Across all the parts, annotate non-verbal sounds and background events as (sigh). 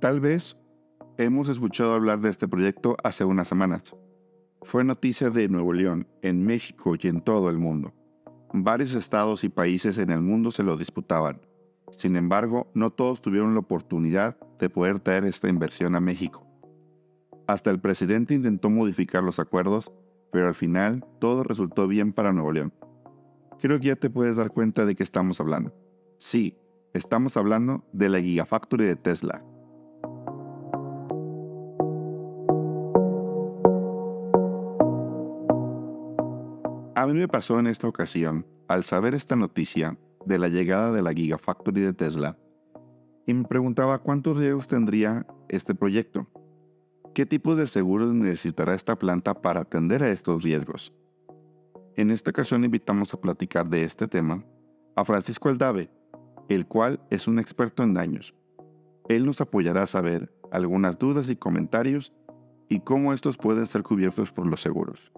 Tal vez hemos escuchado hablar de este proyecto hace unas semanas. Fue noticia de Nuevo León, en México y en todo el mundo. Varios estados y países en el mundo se lo disputaban. Sin embargo, no todos tuvieron la oportunidad de poder traer esta inversión a México. Hasta el presidente intentó modificar los acuerdos, pero al final todo resultó bien para Nuevo León. Creo que ya te puedes dar cuenta de qué estamos hablando. Sí, estamos hablando de la Gigafactory de Tesla, A mí me pasó en esta ocasión, al saber esta noticia de la llegada de la Gigafactory de Tesla, y me preguntaba cuántos riesgos tendría este proyecto. ¿Qué tipo de seguros necesitará esta planta para atender a estos riesgos? En esta ocasión invitamos a platicar de este tema a Francisco Aldave, el cual es un experto en daños. Él nos apoyará a saber algunas dudas y comentarios y cómo estos pueden ser cubiertos por los seguros.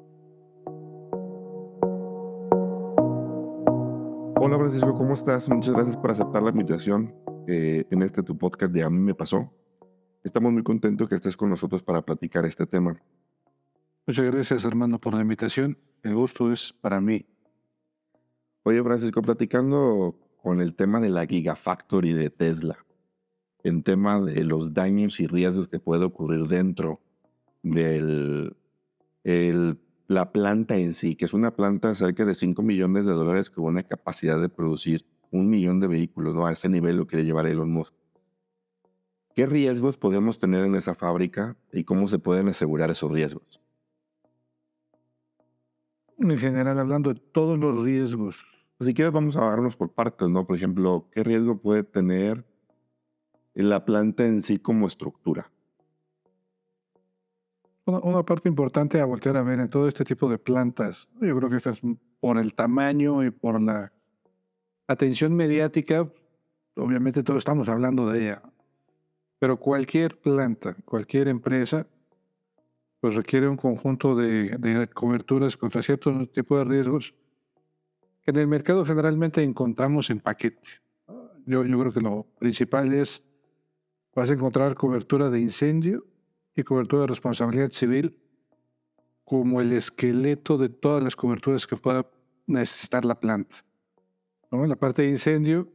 Hola Francisco, ¿cómo estás? Muchas gracias por aceptar la invitación eh, en este tu podcast de A mí me pasó. Estamos muy contentos que estés con nosotros para platicar este tema. Muchas gracias hermano por la invitación. El gusto es para mí. Oye Francisco, platicando con el tema de la Gigafactory de Tesla, en tema de los daños y riesgos que puede ocurrir dentro del el la planta en sí, que es una planta cerca de 5 millones de dólares con una capacidad de producir un millón de vehículos, ¿no? A ese nivel lo quiere llevar Elon Musk. ¿Qué riesgos podemos tener en esa fábrica y cómo se pueden asegurar esos riesgos? En general, hablando de todos los riesgos. Pues, si quieres, vamos a darnos por partes, ¿no? Por ejemplo, ¿qué riesgo puede tener la planta en sí como estructura? Una, parte importante a voltear a ver en todo este tipo de plantas, yo creo que esto es por el tamaño y por la atención mediática, obviamente todos estamos hablando de ella, pero cualquier planta, cualquier empresa, pues requiere un conjunto de, de coberturas contra ciertos tipos de riesgos que en el mercado generalmente encontramos en paquete. Yo, yo creo que lo principal es, vas a encontrar cobertura de incendio, y cobertura de responsabilidad civil como el esqueleto de todas las coberturas que pueda necesitar la planta. En la parte de incendio,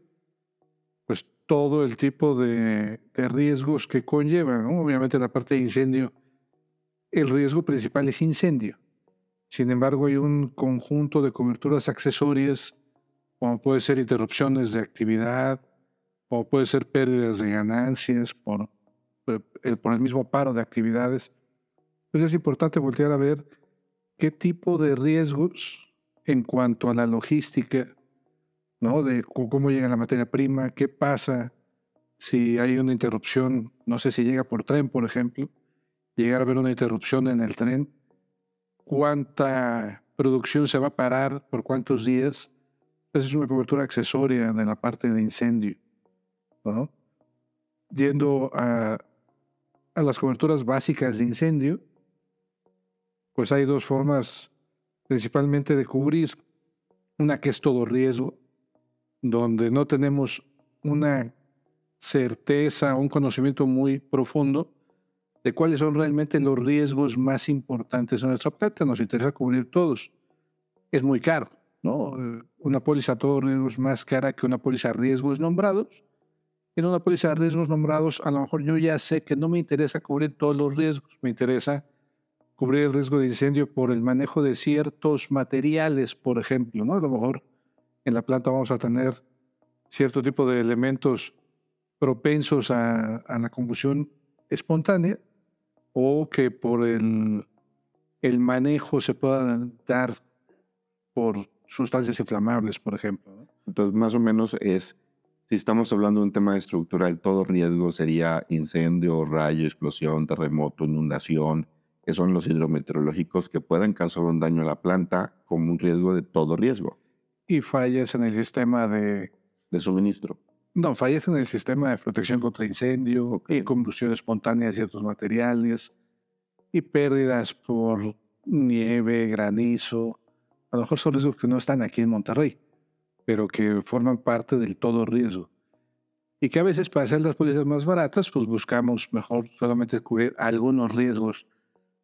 pues todo el tipo de, riesgos que conllevan. Obviamente en la parte de incendio, el riesgo principal es incendio. Sin embargo, hay un conjunto de coberturas accesorias, como puede ser interrupciones de actividad, o puede ser pérdidas de ganancias por por el mismo paro de actividades. Entonces pues es importante voltear a ver qué tipo de riesgos en cuanto a la logística, ¿no? De cómo llega la materia prima, qué pasa si hay una interrupción, no sé si llega por tren, por ejemplo, llegar a haber una interrupción en el tren, cuánta producción se va a parar, por cuántos días. Esa es una cobertura accesoria de la parte de incendio. ¿no? Yendo a a las coberturas básicas de incendio, pues hay dos formas principalmente de cubrir. Una que es todo riesgo, donde no tenemos una certeza, un conocimiento muy profundo de cuáles son realmente los riesgos más importantes en nuestra planta. Nos interesa cubrir todos. Es muy caro, ¿no? Una póliza a todos riesgos más cara que una póliza a riesgos nombrados en una póliza de riesgos nombrados, a lo mejor yo ya sé que no me interesa cubrir todos los riesgos, me interesa cubrir el riesgo de incendio por el manejo de ciertos materiales, por ejemplo, ¿no? A lo mejor en la planta vamos a tener cierto tipo de elementos propensos a, la combustión espontánea o que por el, el manejo se puedan dar por sustancias inflamables, por ejemplo. Entonces, más o menos es si estamos hablando de un tema estructural, todo riesgo sería incendio, rayo, explosión, terremoto, inundación, que son los hidrometeorológicos que puedan causar un daño a la planta como un riesgo de todo riesgo. Y fallas en el sistema de... De suministro. No, fallas en el sistema de protección contra incendio, y combustión espontánea de ciertos materiales, y pérdidas por nieve, granizo. A lo mejor son riesgos que no están aquí en Monterrey pero que forman parte del todo riesgo. Y que a veces para hacer las pólizas más baratas, pues buscamos mejor solamente cubrir algunos riesgos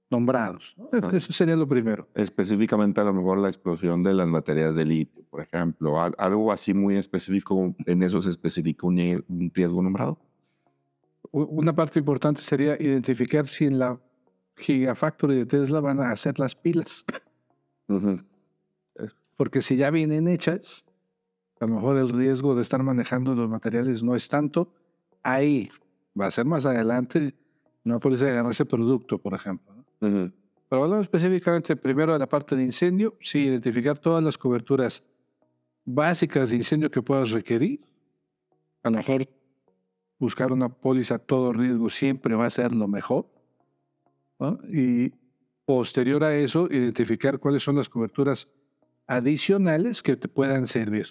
nombrados. Eso sería lo primero. Específicamente a lo mejor la explosión de las baterías de litio, por ejemplo. Algo así muy específico, en eso se especifica un riesgo nombrado. Una parte importante sería identificar si en la Gigafactory de Tesla van a hacer las pilas. Porque si ya vienen hechas, a lo mejor el riesgo de estar manejando los materiales no es tanto. Ahí va a ser más adelante, no puede agarrar ese producto, por ejemplo. Pero hablando específicamente primero de la parte de incendio, sí, identificar todas las coberturas básicas de incendio que puedas requerir. A lo mejor buscar una póliza a todo riesgo siempre va a ser lo mejor. Y posterior a eso, identificar cuáles son las coberturas adicionales que te puedan servir.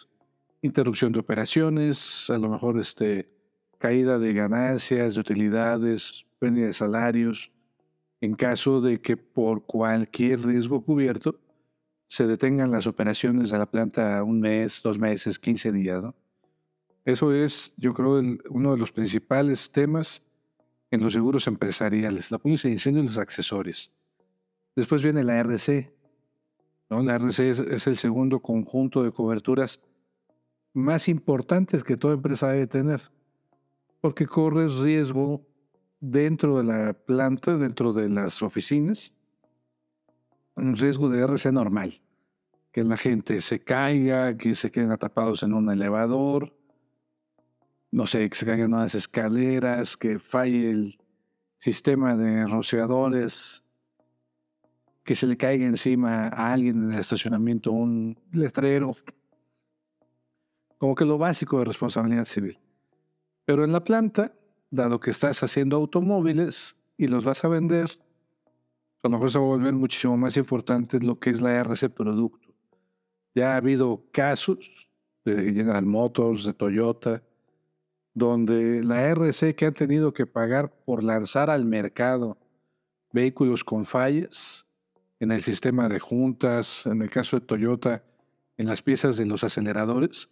Interrupción de operaciones, a lo mejor este, caída de ganancias, de utilidades, pérdida de salarios, en caso de que por cualquier riesgo cubierto se detengan las operaciones de la planta un mes, dos meses, 15 días. Eso es, yo creo, uno de los principales temas en los seguros empresariales, la póliza de incendio y los accesorios. Después viene la RC. ¿no? La RC es, el segundo conjunto de coberturas más importantes que toda empresa debe tener, porque corres riesgo dentro de la planta, dentro de las oficinas, un riesgo de RC normal, que la gente se caiga, que se queden atrapados en un elevador, no sé, que se caigan unas escaleras, que falle el sistema de rociadores, que se le caiga encima a alguien en el estacionamiento un letrero, como que lo básico de responsabilidad civil. Pero en la planta, dado que estás haciendo automóviles y los vas a vender, a lo mejor se va a volver muchísimo más importante lo que es la RC producto. Ya ha habido casos de General Motors, de Toyota, donde la RC que han tenido que pagar por lanzar al mercado vehículos con fallas en el sistema de juntas, en el caso de Toyota, en las piezas de los aceleradores,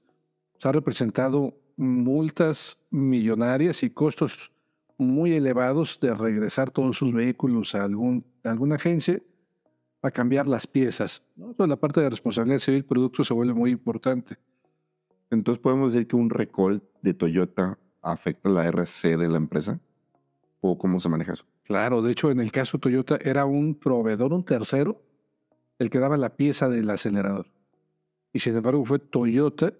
ha representado multas millonarias y costos muy elevados de regresar todos sus vehículos a, algún, alguna agencia a cambiar las piezas. la parte de responsabilidad civil producto se vuelve muy importante. Entonces podemos decir que un recall de Toyota afecta la RC de la empresa o cómo se maneja eso. Claro, de hecho en el caso Toyota era un proveedor, un tercero, el que daba la pieza del acelerador. Y sin embargo fue Toyota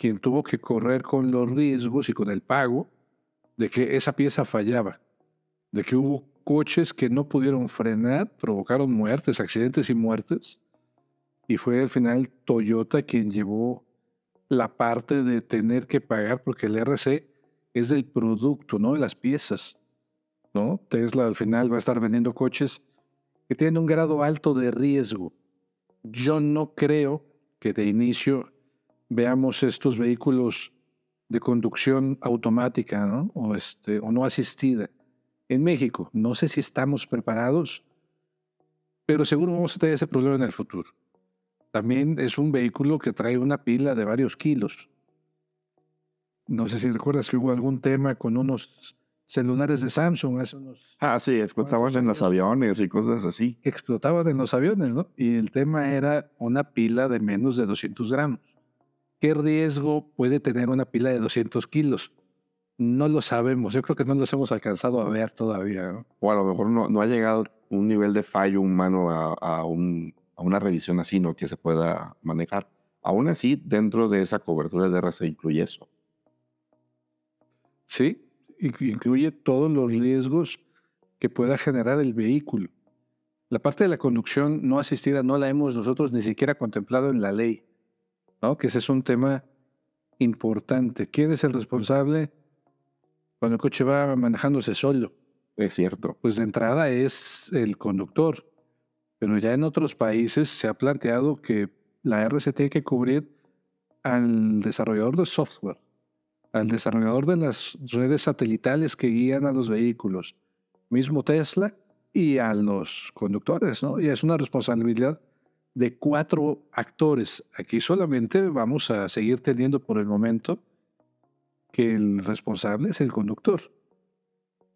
quien tuvo que correr con los riesgos y con el pago de que esa pieza fallaba, de que hubo coches que no pudieron frenar, provocaron muertes, accidentes y muertes, y fue al final Toyota quien llevó la parte de tener que pagar porque el RC es del producto, no de las piezas. ¿no? Tesla al final va a estar vendiendo coches que tienen un grado alto de riesgo. Yo no creo que de inicio veamos estos vehículos de conducción automática ¿no? O, este, o no asistida en México. No sé si estamos preparados, pero seguro vamos a tener ese problema en el futuro. También es un vehículo que trae una pila de varios kilos. No sé si recuerdas que hubo algún tema con unos celulares de Samsung hace unos... Ah, sí, explotaban en los aviones y cosas así. Explotaban en los aviones, ¿no? Y el tema era una pila de menos de 200 gramos. ¿Qué riesgo puede tener una pila de 200 kilos? No lo sabemos. Yo creo que no los hemos alcanzado a ver todavía. O a lo mejor no, ha llegado un nivel de fallo humano a, una revisión así, ¿no? Que se pueda manejar. Aún así, dentro de esa cobertura de RC incluye eso. Sí, incluye todos los riesgos que pueda generar el vehículo. La parte de la conducción no asistida no la hemos nosotros ni siquiera contemplado en la ley. Que ese es un tema importante. ¿Quién es el responsable cuando el coche va manejándose solo? Es cierto. Pues de entrada es el conductor. Pero ya en otros países se ha planteado que la RC tiene que cubrir al desarrollador de software, al desarrollador de las redes satelitales que guían a los vehículos, mismo Tesla, y a los conductores, ¿no? Y es una responsabilidad de cuatro actores. Aquí solamente vamos a seguir teniendo por el momento que el responsable es el conductor.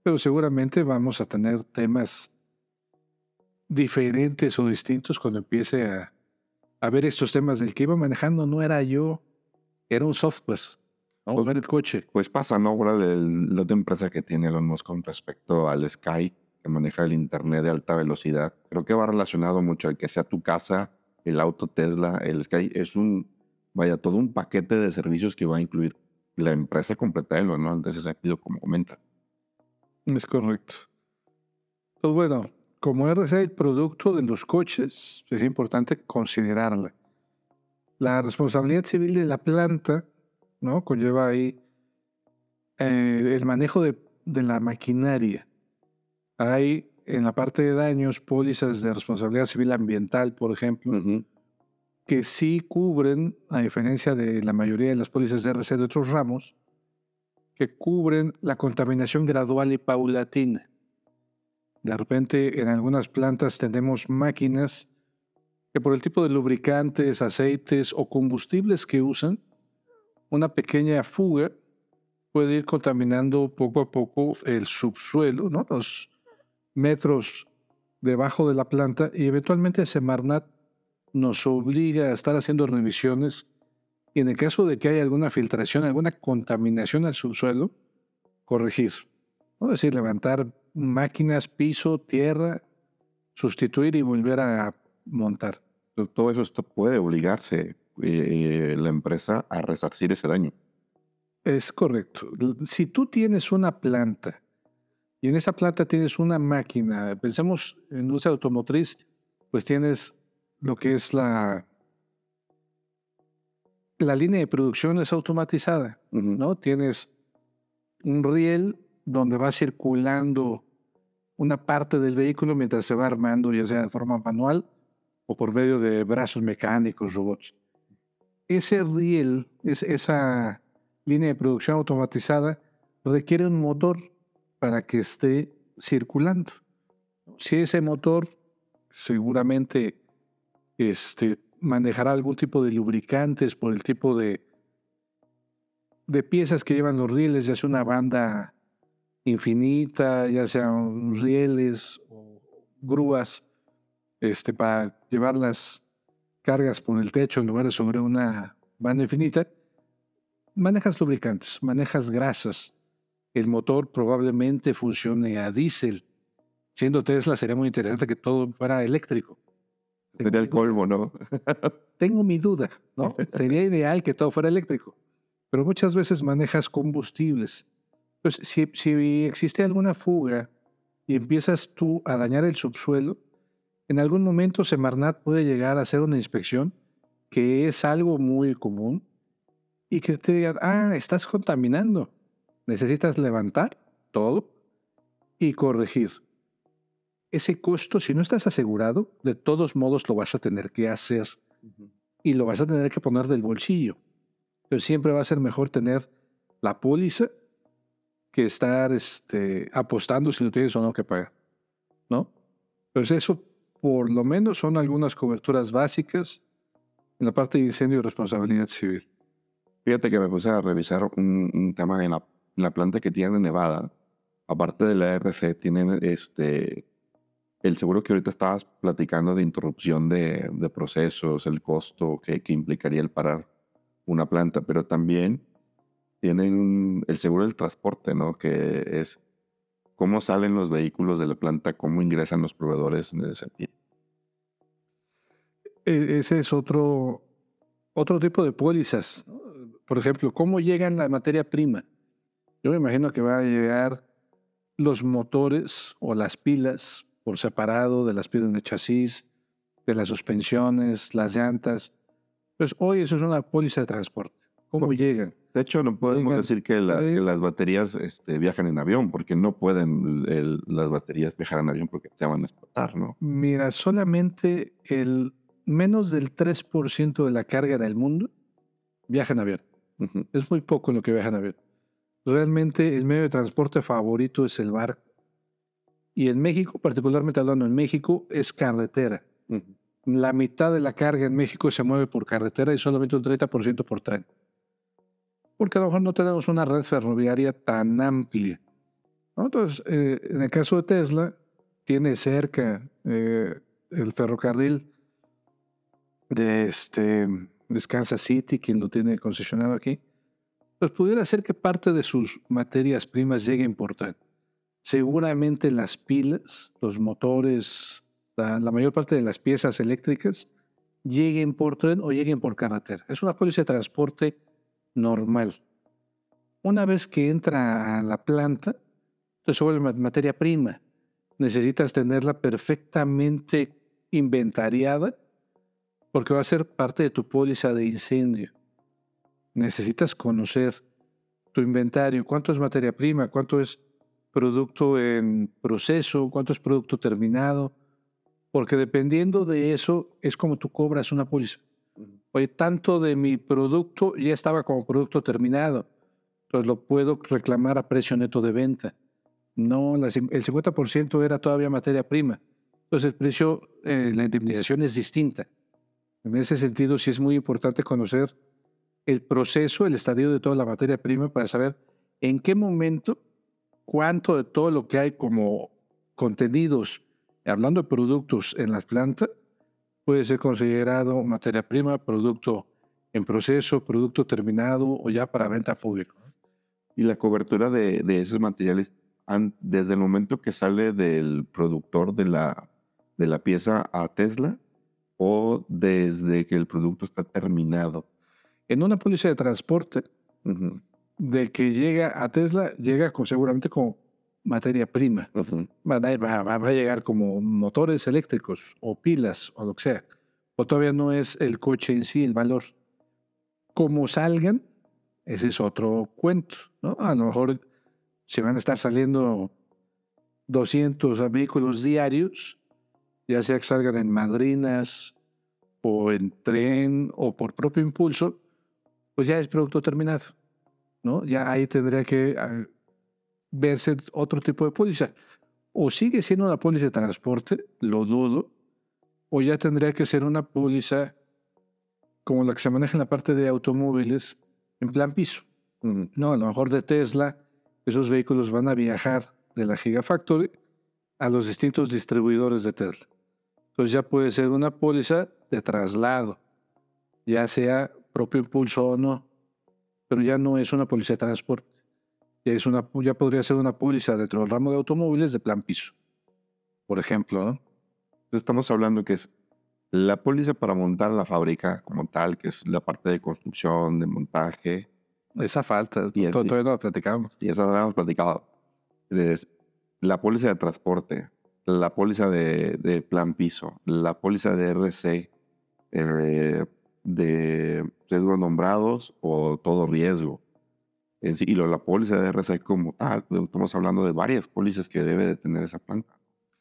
Pero seguramente vamos a tener temas diferentes o distintos cuando empiece a, a ver estos temas del que iba manejando no era yo, era un software, no, Pues- era el coche. Pues pasa, ¿no? El- la otra empresa que tiene Elon Musk con respecto al Sky, que maneja el Internet de alta velocidad, creo que va relacionado mucho al que sea tu casa, el auto Tesla, el Sky. Es un, vaya, todo un paquete de servicios que va a incluir la empresa completa de Elon, ¿no? En ese sentido, como comenta. Es correcto. Pues bueno, como RC el producto de los coches, es importante considerarla. La responsabilidad civil de la planta, ¿no? Conlleva ahí eh, el manejo de, de la maquinaria. Hay en la parte de daños pólizas de responsabilidad civil ambiental, por ejemplo, que sí cubren, a diferencia de la mayoría de las pólizas de RC de otros ramos, que cubren la contaminación gradual y paulatina. De repente, en algunas plantas tenemos máquinas que por el tipo de lubricantes, aceites o combustibles que usan, una pequeña fuga puede ir contaminando poco a poco el subsuelo, ¿no? los metros debajo de la planta y eventualmente Semarnat nos obliga a estar haciendo revisiones y en el caso de que haya alguna filtración, alguna contaminación al subsuelo, corregir. ¿no? Es decir, levantar máquinas, piso, tierra, sustituir y volver a montar. Todo eso esto puede obligarse eh, la empresa a resarcir ese daño. Es correcto. Si tú tienes una planta y en esa planta tienes una máquina, pensemos en industria automotriz, pues tienes lo que es la, la línea de producción es automatizada. ¿no? Tienes un riel donde va circulando una parte del vehículo mientras se va armando, ya sea de forma manual o por medio de brazos mecánicos, robots. Ese riel, es, esa línea de producción automatizada, requiere un motor para que esté circulando. Si ese motor seguramente este, manejará algún tipo de lubricantes por el tipo de, de piezas que llevan los rieles, ya sea una banda infinita, ya sean rieles o grúas este, para llevar las cargas por el techo en lugar de sobre una banda infinita, manejas lubricantes, manejas grasas. El motor probablemente funcione a diésel. Siendo Tesla sería muy interesante que todo fuera eléctrico. Sería el colmo, ¿no? (laughs) Tengo mi duda, ¿no? (laughs) Sería ideal que todo fuera eléctrico, pero muchas veces manejas combustibles. Pues si, si existe alguna fuga y empiezas tú a dañar el subsuelo, en algún momento Semarnat puede llegar a hacer una inspección, que es algo muy común, y que te digan, ah, estás contaminando. Necesitas levantar todo y corregir. Ese costo, si no estás asegurado, de todos modos lo vas a tener que hacer y lo vas a tener que poner del bolsillo. Pero siempre va a ser mejor tener la póliza que estar este, apostando si lo tienes o no que pagar. ¿No? Pues eso, por lo menos, son algunas coberturas básicas en la parte de incendio y responsabilidad civil. Fíjate que me puse a revisar un, un tema en la, la planta que tiene en Nevada. Aparte de la RC, tienen este, el seguro que ahorita estabas platicando de interrupción de, de procesos, el costo que, implicaría el parar una planta, pero también tienen el seguro del transporte, ¿no? Que es cómo salen los vehículos de la planta, cómo ingresan los proveedores en ese. E- Ese es otro, otro tipo de pólizas. Por ejemplo, ¿cómo llega la materia prima? Yo me imagino que van a llegar los motores o las pilas por separado de las pilas de chasis, de las suspensiones, las llantas. Pues hoy eso es una póliza de transporte. ¿Cómo llegan? De hecho, no podemos Oigan, decir que, la- que las baterías este, viajan en avión, porque no pueden el- las baterías viajar en avión porque te van a explotar, ¿no? Mira, solamente el menos del 3% de la carga del mundo viaja en avión. Ujú. Es muy poco lo que viajan a ver. Realmente el medio de transporte favorito es el barco. Y en México, particularmente hablando en México, es carretera. La mitad de la carga en México se mueve por carretera y solamente un 30% por tren. porque a lo mejor no tenemos una red ferroviaria tan amplia. Entonces, eh, en el caso de Tesla, tiene cerca eh, el ferrocarril de, este, de Kansas City, quien lo tiene concesionado aquí, pues pudiera ser que parte de sus materias primas llegue a importar. Seguramente las pilas, los motores, la, mayor parte de las piezas eléctricas lleguen por tren o lleguen por carretera. Es una póliza de transporte normal. Una vez que entra a la planta, entonces se materia prima. Necesitas tenerla perfectamente inventariada porque va a ser parte de tu póliza de incendio. Necesitas conocer tu inventario, cuánto es materia prima, cuánto es producto en proceso, cuánto es producto terminado, porque dependiendo de eso es como tú cobras una póliza. Oye, tanto de mi producto ya estaba como producto terminado, entonces lo puedo reclamar a precio neto de venta. No, el 50% era todavía materia prima. Entonces el precio, eh, la indemnización es distinta. En ese sentido, sí es muy importante conocer el proceso, el estadio de toda la materia prima para saber en qué momento, cuánto de todo lo que hay como contenidos, hablando de productos en las plantas, puede ser considerado materia prima, producto en proceso, producto terminado o ya para venta pública. Y la cobertura de, de esos materiales, desde el momento que sale del productor de la, de la pieza a Tesla, o desde que el producto está terminado. En una póliza de transporte, de que llega a Tesla, llega con, seguramente como materia prima. va, a, llegar como motores eléctricos o pilas o lo que sea. O todavía no es el coche en sí el valor. Como salgan, ese es otro cuento. ¿no? A lo mejor se van a estar saliendo 200 vehículos diarios ya sea que salgan en madrinas o en tren o por propio impulso, pues ya es producto terminado. ¿no? Ya ahí tendría que ah, verse otro tipo de póliza. O sigue siendo una póliza de transporte, lo dudo, o ya tendría que ser una póliza como la que se maneja en la parte de automóviles en plan piso. No, a lo mejor de Tesla, esos vehículos van a viajar de la Gigafactory a los distintos distribuidores de Tesla. Entonces ya puede ser una póliza de traslado, ya sea propio impulso o no, pero ya no es una póliza de transporte. Ya, es una, ya podría ser una póliza dentro del ramo de automóviles de plan piso, por ejemplo. ¿no? Estamos hablando que es la póliza para montar la fábrica como tal, que es la parte de construcción, de montaje. Esa falta, y todavía no la platicamos. Y esa no la hemos platicado. la póliza de transporte, la póliza de, plan piso, la póliza de RC, eh, de riesgos nombrados o todo riesgo. y lo, la póliza de RC como pues, estamos hablando de varias pólizas que debe de tener esa planta,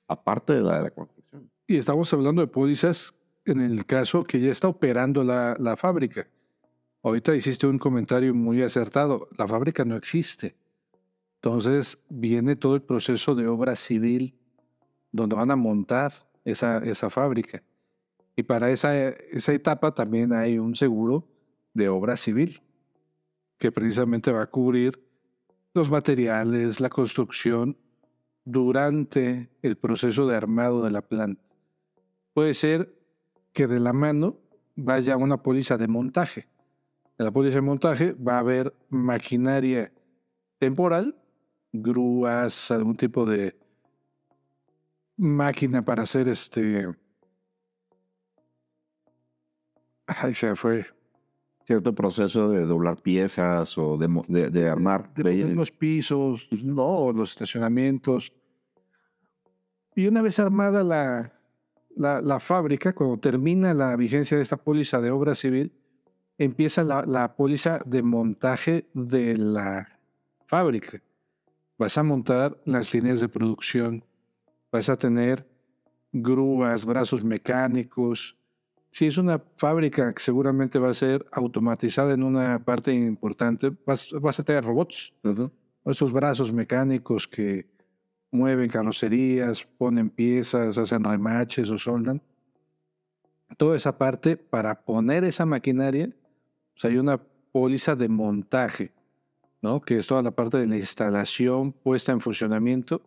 aparte de la de la construcción. Y estamos hablando de pólizas en el caso que ya está operando la, la fábrica. Ahorita hiciste un comentario muy acertado, la fábrica no existe. Entonces viene todo el proceso de obra civil donde van a montar esa, esa fábrica. Y para esa, esa etapa también hay un seguro de obra civil, que precisamente va a cubrir los materiales, la construcción durante el proceso de armado de la planta. Puede ser que de la mano vaya una póliza de montaje. En la póliza de montaje va a haber maquinaria temporal, grúas, algún tipo de máquina para hacer este. Ahí se fue. Cierto proceso de doblar piezas o de, de, armar. De, los pisos, no, los estacionamientos. Y una vez armada la, la, la, fábrica, cuando termina la vigencia de esta póliza de obra civil, empieza la, la póliza de montaje de la fábrica. Vas a montar las líneas de producción vas a tener grúas, brazos mecánicos. Si es una fábrica que seguramente va a ser automatizada en una parte importante, vas, a tener robots. Esos brazos mecánicos que mueven carrocerías, ponen piezas, hacen remaches o soldan. Toda esa parte para poner esa maquinaria, hay una póliza de montaje, ¿no? que es toda la parte de la instalación puesta en funcionamiento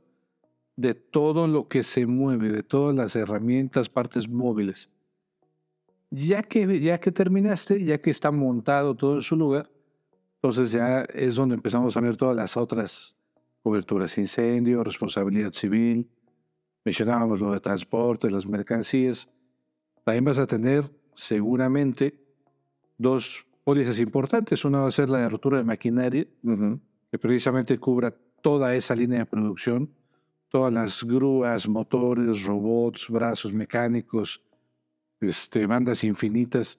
de todo lo que se mueve, de todas las herramientas, partes móviles. Ya que, ya que terminaste, ya que está montado todo en su lugar, entonces ya es donde empezamos a ver todas las otras coberturas, incendio, responsabilidad civil, mencionábamos lo de transporte, las mercancías. También vas a tener seguramente dos pólizas importantes. Una va a ser la de rotura de maquinaria, que precisamente cubra toda esa línea de producción, todas las grúas, motores, robots, brazos mecánicos, este, bandas infinitas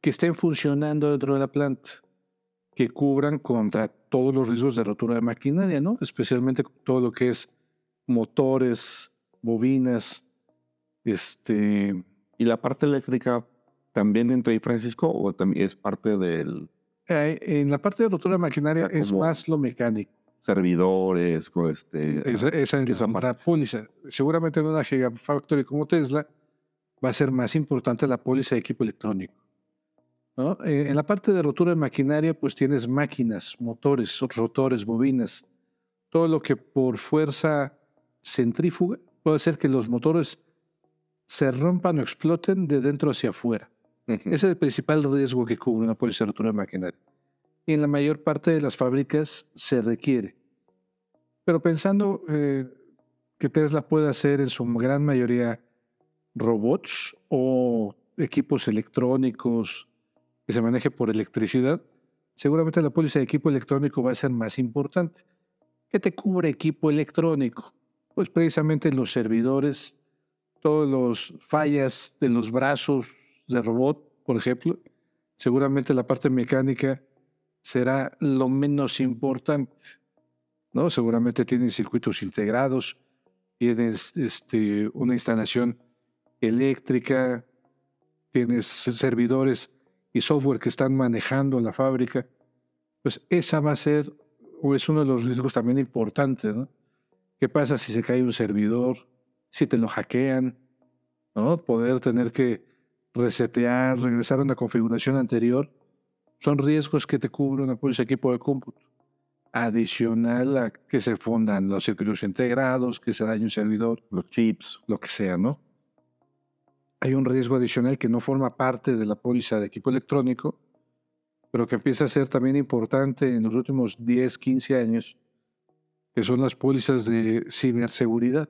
que estén funcionando dentro de la planta, que cubran contra todos los riesgos de rotura de maquinaria, ¿no? Especialmente todo lo que es motores, bobinas, este... ¿Y la parte eléctrica también entra ahí, Francisco, o también es parte del...? Eh, en la parte de rotura de maquinaria es más lo mecánico servidores, este, esa, esa, esa póliza. Seguramente en una Gigafactory como Tesla va a ser más importante la póliza de equipo electrónico. ¿no? Eh, en la parte de rotura de maquinaria, pues tienes máquinas, motores, rotores, bobinas, todo lo que por fuerza centrífuga puede hacer que los motores se rompan o exploten de dentro hacia afuera. Ese es el principal riesgo que cubre una póliza de rotura de maquinaria y en la mayor parte de las fábricas se requiere. Pero pensando eh, que Tesla puede hacer en su gran mayoría robots o equipos electrónicos que se maneje por electricidad, seguramente la póliza de equipo electrónico va a ser más importante. ¿Qué te cubre equipo electrónico? Pues precisamente los servidores, todos los fallas de los brazos de robot, por ejemplo, seguramente la parte mecánica será lo menos importante. ¿no? Seguramente tienen circuitos integrados, tienes este, una instalación eléctrica, tienes servidores y software que están manejando la fábrica. Pues esa va a ser, o es uno de los riesgos también importantes. ¿no? ¿Qué pasa si se cae un servidor? Si te lo hackean, ¿no? Poder tener que resetear, regresar a una configuración anterior son riesgos que te cubre una póliza equipo de cómputo. Adicional a que se fundan los circuitos integrados, que se dañe un servidor, los chips, lo que sea, ¿no? Hay un riesgo adicional que no forma parte de la póliza de equipo electrónico, pero que empieza a ser también importante en los últimos 10, 15 años, que son las pólizas de ciberseguridad,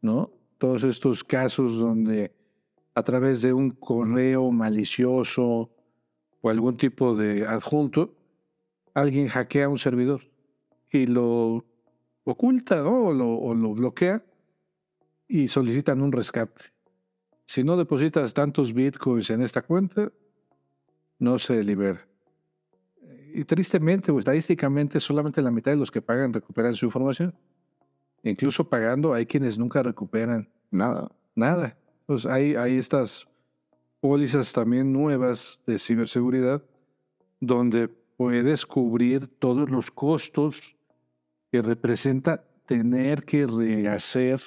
¿no? Todos estos casos donde a través de un correo malicioso, o algún tipo de adjunto, alguien hackea un servidor y lo oculta o, lo, bloquea y solicitan un rescate. Si no depositas tantos bitcoins en esta cuenta, no se libera. Y tristemente o estadísticamente, solamente la mitad de los que pagan recuperan su información. Incluso pagando, hay quienes nunca recuperan nada. Nada. Pues hay, hay estas pólizas también nuevas de ciberseguridad donde puedes cubrir todos los costos que representa tener que rehacer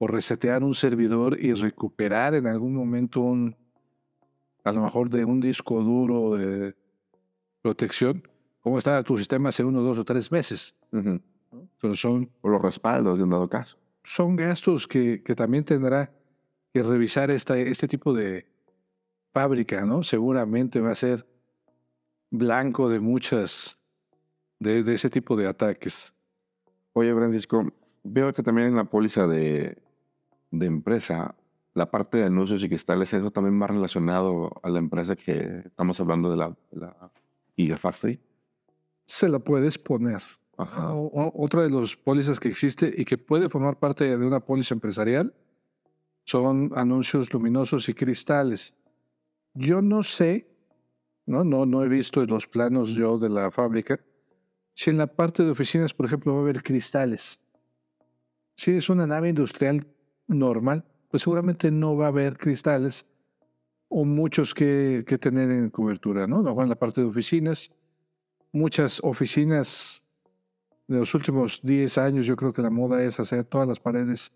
o resetear un servidor y recuperar en algún momento un, a lo mejor de un disco duro de protección, ¿cómo está tu sistema hace uno, dos o tres meses? Pero son... O los respaldos, de un dado caso. Son gastos que, que también tendrá que revisar esta, este tipo de, fábrica, ¿no? Seguramente va a ser blanco de muchas, de, ese tipo de ataques. Oye, Francisco, veo que también en la póliza de, de empresa, la parte de anuncios y cristales, eso también va relacionado a la empresa que estamos hablando de la, la Gigafactory. Se la puedes poner. Ajá. otra de las pólizas que existe y que puede formar parte de una póliza empresarial son anuncios luminosos y cristales. Yo no sé, no, no, no he visto los planos yo de la fábrica, si en la parte de oficinas, por ejemplo, va a haber cristales. Si es una nave industrial normal, pues seguramente no va a haber cristales o muchos que, que tener en cobertura, ¿no? En la parte de oficinas, muchas oficinas de los últimos 10 años, yo creo que la moda es hacer todas las paredes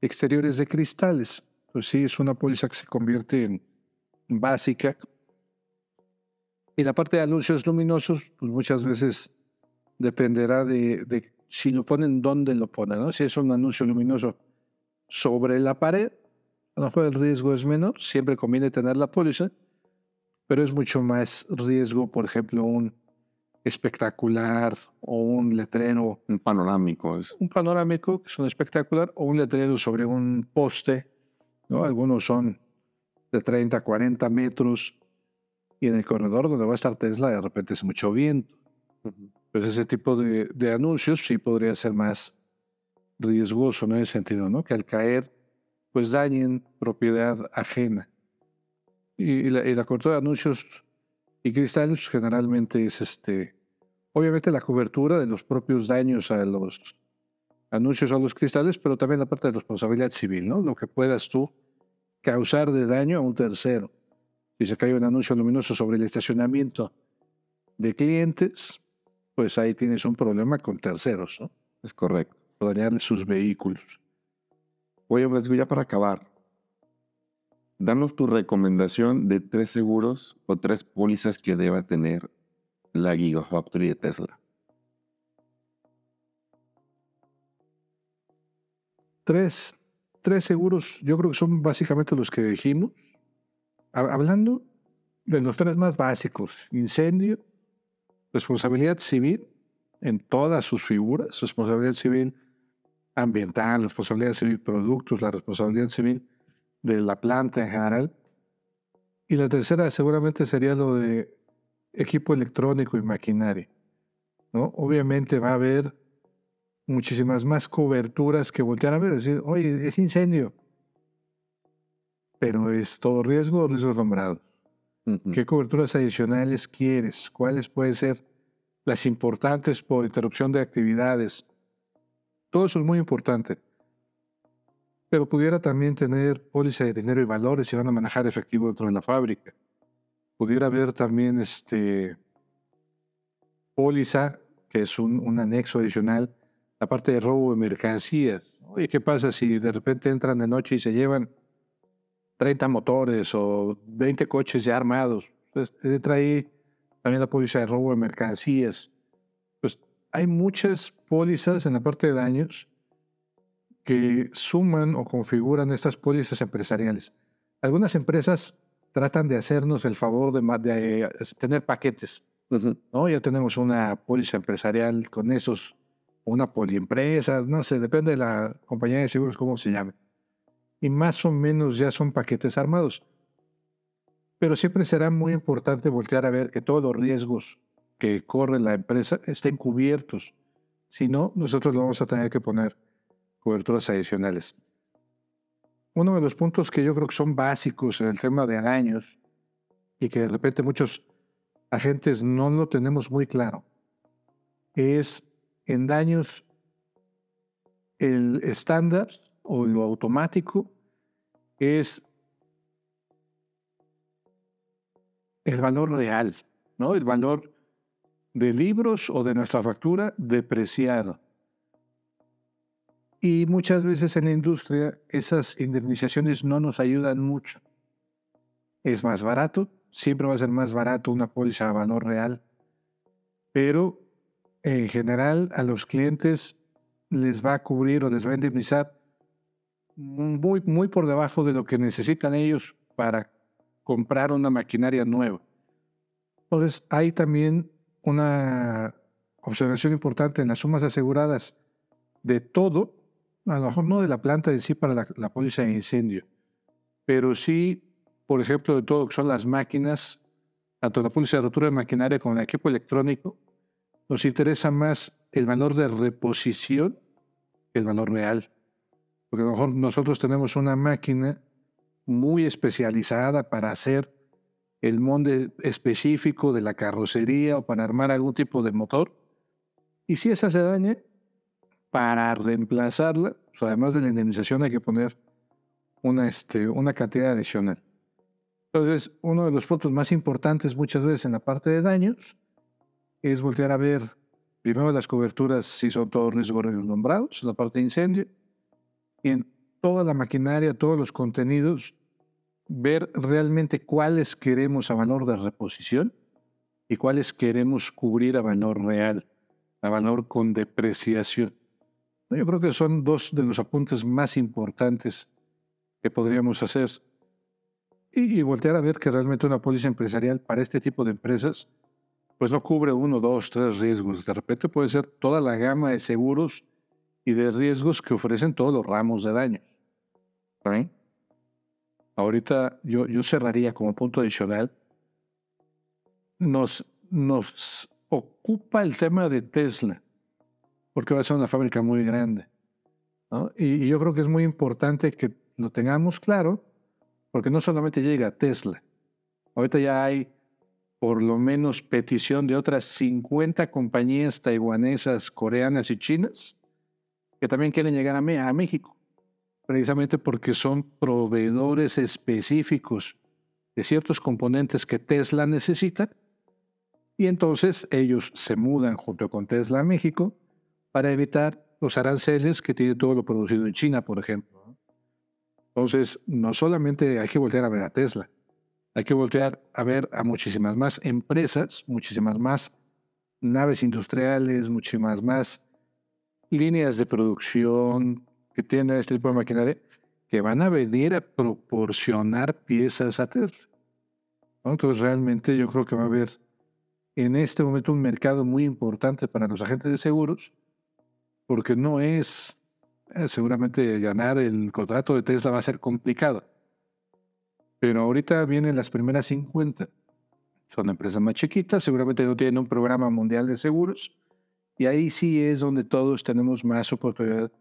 exteriores de cristales. Pues sí, es una póliza que se convierte en básica. Y la parte de anuncios luminosos, pues muchas veces dependerá de, de si lo ponen, dónde lo ponen, ¿no? Si es un anuncio luminoso sobre la pared, a lo mejor el riesgo es menor, siempre conviene tener la póliza, pero es mucho más riesgo, por ejemplo, un espectacular o un letrero. Un panorámico. Es. Un panorámico, que es un espectacular, o un letrero sobre un poste, ¿no? Algunos son de 30, 40 metros, y en el corredor donde va a estar Tesla de repente es mucho viento. Pues ese tipo de, de, anuncios sí podría ser más riesgoso en ese sentido, ¿no? Que al caer, pues dañen propiedad ajena. Y, la, y la, cobertura de anuncios y cristales generalmente es este, obviamente la cobertura de los propios daños a los anuncios a los cristales, pero también la parte de responsabilidad civil, ¿no? Lo que puedas tú causar de daño a un tercero. Si se cae un anuncio luminoso sobre el estacionamiento de clientes, pues ahí tienes un problema con terceros, ¿no? Es correcto. Dañarle sus vehículos. Oye, Blasco, ya para acabar, danos tu recomendación de tres seguros o tres pólizas que deba tener la Gigafactory de Tesla. Tres, tres seguros, yo creo que son básicamente los que dijimos. Hablando de los tres más básicos, incendio, responsabilidad civil en todas sus figuras, responsabilidad civil ambiental, responsabilidad civil productos, la responsabilidad civil de la planta en general. Y la tercera seguramente sería lo de equipo electrónico y maquinaria. ¿no? Obviamente va a haber muchísimas más coberturas que voltear a ver, decir, oye, es incendio, pero es todo riesgo o riesgos nombrados. ¿Qué coberturas adicionales quieres? ¿Cuáles pueden ser las importantes por interrupción de actividades? Todo eso es muy importante. Pero pudiera también tener póliza de dinero y valores si van a manejar efectivo dentro de la fábrica. Pudiera haber también este, póliza, que es un, un anexo adicional, la parte de robo de mercancías. Oye, ¿qué pasa si de repente entran de noche y se llevan 30 motores o 20 coches ya armados. Pues entra ahí también la póliza de robo de mercancías. Hay muchas pólizas en la parte de daños que suman o configuran estas pólizas empresariales. Algunas empresas tratan de hacernos el favor de, de eh, tener paquetes. ¿no? Ya tenemos una póliza empresarial con esos, una poliempresa, no sé, depende de la compañía de seguros, cómo se llame y más o menos ya son paquetes armados. Pero siempre será muy importante voltear a ver que todos los riesgos que corre la empresa estén cubiertos. Si no, nosotros lo vamos a tener que poner coberturas adicionales. Uno de los puntos que yo creo que son básicos en el tema de daños y que de repente muchos agentes no lo tenemos muy claro es en daños el estándar o lo automático es el valor real, ¿no? El valor de libros o de nuestra factura depreciado. Y muchas veces en la industria esas indemnizaciones no nos ayudan mucho. Es más barato, siempre va a ser más barato una póliza a valor real, pero en general a los clientes les va a cubrir o les va a indemnizar muy, muy por debajo de lo que necesitan ellos para comprar una maquinaria nueva. Entonces, hay también una observación importante en las sumas aseguradas de todo, a lo mejor no de la planta en sí para la, la póliza de incendio, pero sí, por ejemplo, de todo lo que son las máquinas, tanto la póliza de rotura de maquinaria como el equipo electrónico, nos interesa más el valor de reposición que el valor real. Porque a lo mejor nosotros tenemos una máquina muy especializada para hacer el molde específico de la carrocería o para armar algún tipo de motor. Y si esa se daña, para reemplazarla, pues, además de la indemnización hay que poner una, este, una cantidad adicional. Entonces, uno de los puntos más importantes muchas veces en la parte de daños es voltear a ver primero las coberturas, si son todos riesgos nombrados, la parte de incendio, y en toda la maquinaria, todos los contenidos, ver realmente cuáles queremos a valor de reposición y cuáles queremos cubrir a valor real, a valor con depreciación. Yo creo que son dos de los apuntes más importantes que podríamos hacer. Y, y, voltear a ver que realmente una póliza empresarial para este tipo de empresas, pues no cubre uno, dos, tres riesgos. De repente puede ser toda la gama de seguros y de riesgos que ofrecen todos los ramos de daños. Ahorita yo, yo cerraría como punto adicional. Nos, nos ocupa el tema de Tesla, porque va a ser una fábrica muy grande. Y, y yo creo que es muy importante que lo tengamos claro, porque no solamente llega Tesla. Ahorita ya hay por lo menos petición de otras 50 compañías taiwanesas, coreanas y chinas que también quieren llegar a, a México, precisamente porque son proveedores específicos de ciertos componentes que Tesla necesita, y entonces ellos se mudan junto con Tesla a México para evitar los aranceles que tiene todo lo producido en China, por ejemplo. Entonces, no solamente hay que voltear a ver a Tesla, hay que voltear a ver a muchísimas más empresas, muchísimas más naves industriales, muchísimas más líneas de producción que tienen este tipo de maquinaria que van a venir a proporcionar piezas a Tesla. Entonces realmente yo creo que va a haber en este momento un mercado muy importante para los agentes de seguros, porque no es, eh, seguramente ganar el contrato de Tesla va a ser complicado. Pero ahorita vienen las primeras 50. Son empresas más chiquitas, seguramente no tienen un programa mundial de seguros, y ahí sí es donde todos tenemos más oportunidad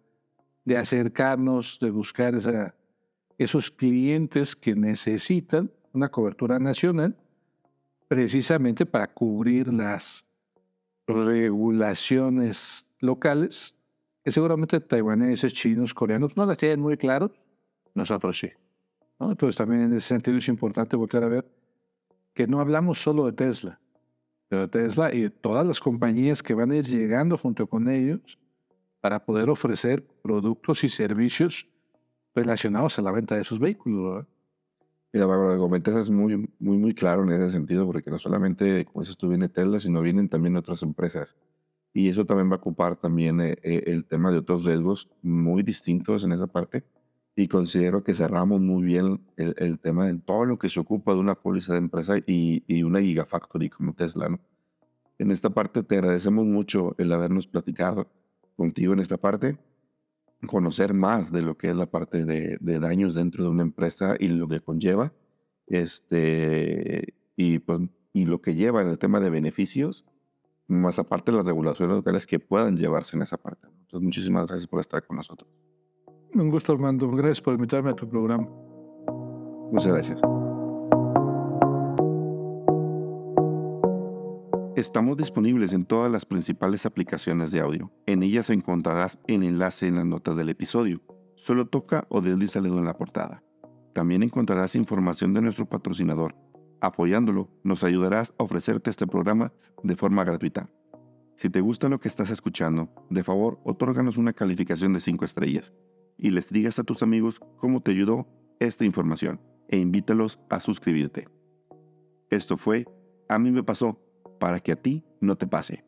de acercarnos, de buscar esa, esos clientes que necesitan una cobertura nacional precisamente para cubrir las regulaciones locales que seguramente taiwaneses, chinos, coreanos no las tienen muy claros, nosotros sí. Entonces también en ese sentido es importante volver a ver que no hablamos solo de Tesla, pero Tesla y todas las compañías que van a ir llegando junto con ellos para poder ofrecer productos y servicios relacionados a la venta de sus vehículos. Mira, Bárbara, lo comentas es muy, muy, muy claro en ese sentido, porque no solamente, como dices tú, viene Tesla, sino vienen también otras empresas. Y eso también va a ocupar también eh, eh, el tema de otros riesgos muy distintos en esa parte. Y considero que cerramos muy bien el, el tema de todo lo que se ocupa de una póliza de empresa y, y una gigafactory como Tesla. ¿no? En esta parte te agradecemos mucho el habernos platicado contigo en esta parte, conocer más de lo que es la parte de, de daños dentro de una empresa y lo que conlleva, este, y, pues, y lo que lleva en el tema de beneficios, más aparte las regulaciones locales que puedan llevarse en esa parte. Entonces, muchísimas gracias por estar con nosotros. Un gusto, Armando. Gracias por invitarme a tu programa. Muchas gracias. Estamos disponibles en todas las principales aplicaciones de audio. En ellas encontrarás el enlace en las notas del episodio. Solo toca o desliza en la portada. También encontrarás información de nuestro patrocinador. Apoyándolo, nos ayudarás a ofrecerte este programa de forma gratuita. Si te gusta lo que estás escuchando, de favor, otórganos una calificación de 5 estrellas y les digas a tus amigos cómo te ayudó esta información e invítalos a suscribirte. Esto fue A mí me pasó, para que a ti no te pase.